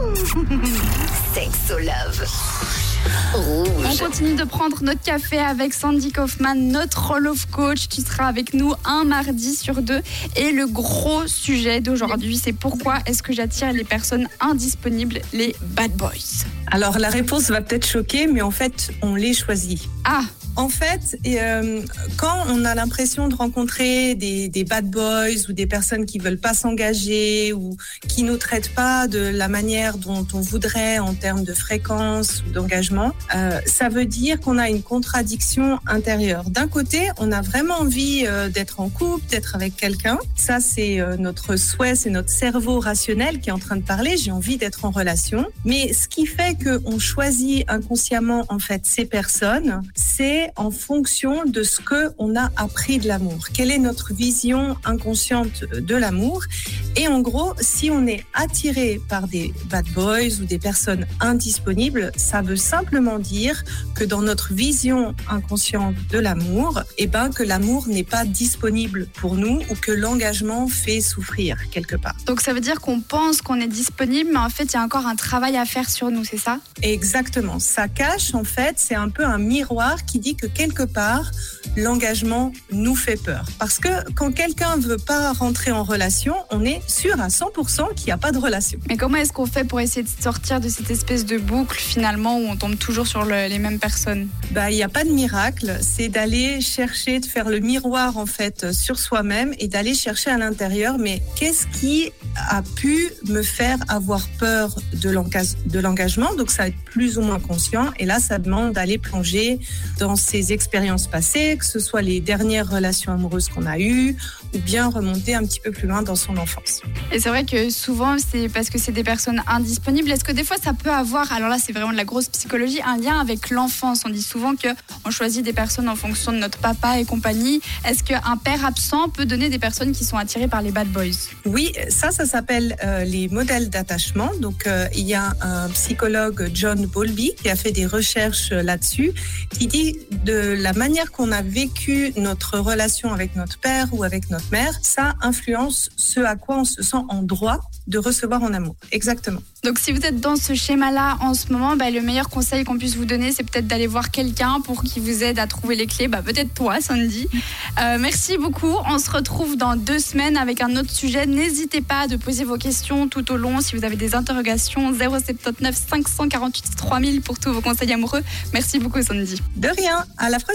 Sexo Love. On continue de prendre notre café avec Sandy Kaufman, notre Roll of Coach. Tu seras avec nous un mardi sur deux. Et le gros sujet d'aujourd'hui, c'est pourquoi est-ce que j'attire les personnes indisponibles, les bad boys? Alors la réponse va peut-être choquer, mais en fait, on les choisit. Ah, En fait, euh, quand on a l'impression de rencontrer des, bad boys ou des personnes qui veulent pas s'engager ou qui nous traitent pas de la manière dont on voudrait en termes de fréquence ou d'engagement, euh, ça veut dire qu'on a une contradiction intérieure. D'un côté, on a vraiment envie euh, d'être en couple, d'être avec quelqu'un. Ça, c'est notre souhait, c'est notre cerveau rationnel qui est en train de parler. J'ai envie d'être en relation. Mais ce qui fait qu'on choisit inconsciemment en fait ces personnes, c'est en fonction de ce que on a appris de l'amour. Quelle est notre vision inconsciente de l'amour? Et en gros, si on est attiré par des bad boys ou des personnes indisponibles, ça veut simplement dire que dans notre vision inconsciente de l'amour, eh ben que l'amour n'est pas disponible pour nous ou que l'engagement fait souffrir quelque part. donc ça veut dire qu'on pense qu'on est disponible, mais en fait, il y a encore un travail à faire sur nous, c'est ça? Exactement. Ça cache, en fait, c'est un peu un miroir qui dit que quelque part, l'engagement nous fait peur. Parce que quand quelqu'un veut pas rentrer en relation, on est sûr à 100% qu'il n'y a pas de relation. Mais comment est-ce qu'on fait pour essayer de sortir de cette espèce de boucle finalement où on tombe toujours sur le- les mêmes personnes Bah, il n'y a pas de miracle. C'est d'aller chercher, de faire le miroir, en fait, sur soi-même et d'aller chercher à l'intérieur, mais qu'est-ce qui a pu me faire avoir peur de l'enga- de l'engagement? Donc, ça va être plus ou moins conscient. Et là, ça demande d'aller plonger dans ses expériences passées, que ce soit les dernières relations amoureuses qu'on a eues, ou bien remonter un petit peu plus loin dans son enfance. Et c'est vrai que souvent, c'est parce que c'est des personnes indisponibles. Est-ce que des fois, ça peut avoir, alors là, c'est vraiment de la grosse psychologie, un lien avec On dit souvent que on choisit des personnes en fonction de notre papa et compagnie. Est-ce qu'un père absent peut donner des personnes qui sont attirées par les bad boys? Oui, ça, ça s'appelle euh, les modèles d'attachement. Donc, euh, il y a un psychologue, John Bowlby, qui a fait des recherches euh, là-dessus, qui dit de la manière qu'on a vécu notre relation avec notre père ou avec notre mère, ça influence ce à quoi on se sent en droit de recevoir en amour. Exactement. Donc, si vous êtes dans ce schéma-là en ce moment, bah, le meilleur conseil qu'on puisse vous donner, c'est peut-être d'aller voir quelqu'un pour qu'il vous aide à trouver les clés. Bah, peut-être toi, Sandy. Euh, merci beaucoup. On se retrouve dans deux semaines avec un autre sujet. N'hésitez pas de poser vos questions tout au long. Si vous avez des interrogations, 079 548 3000 pour tous vos conseils amoureux. Merci beaucoup, Sandy. De rien. À la prochaine.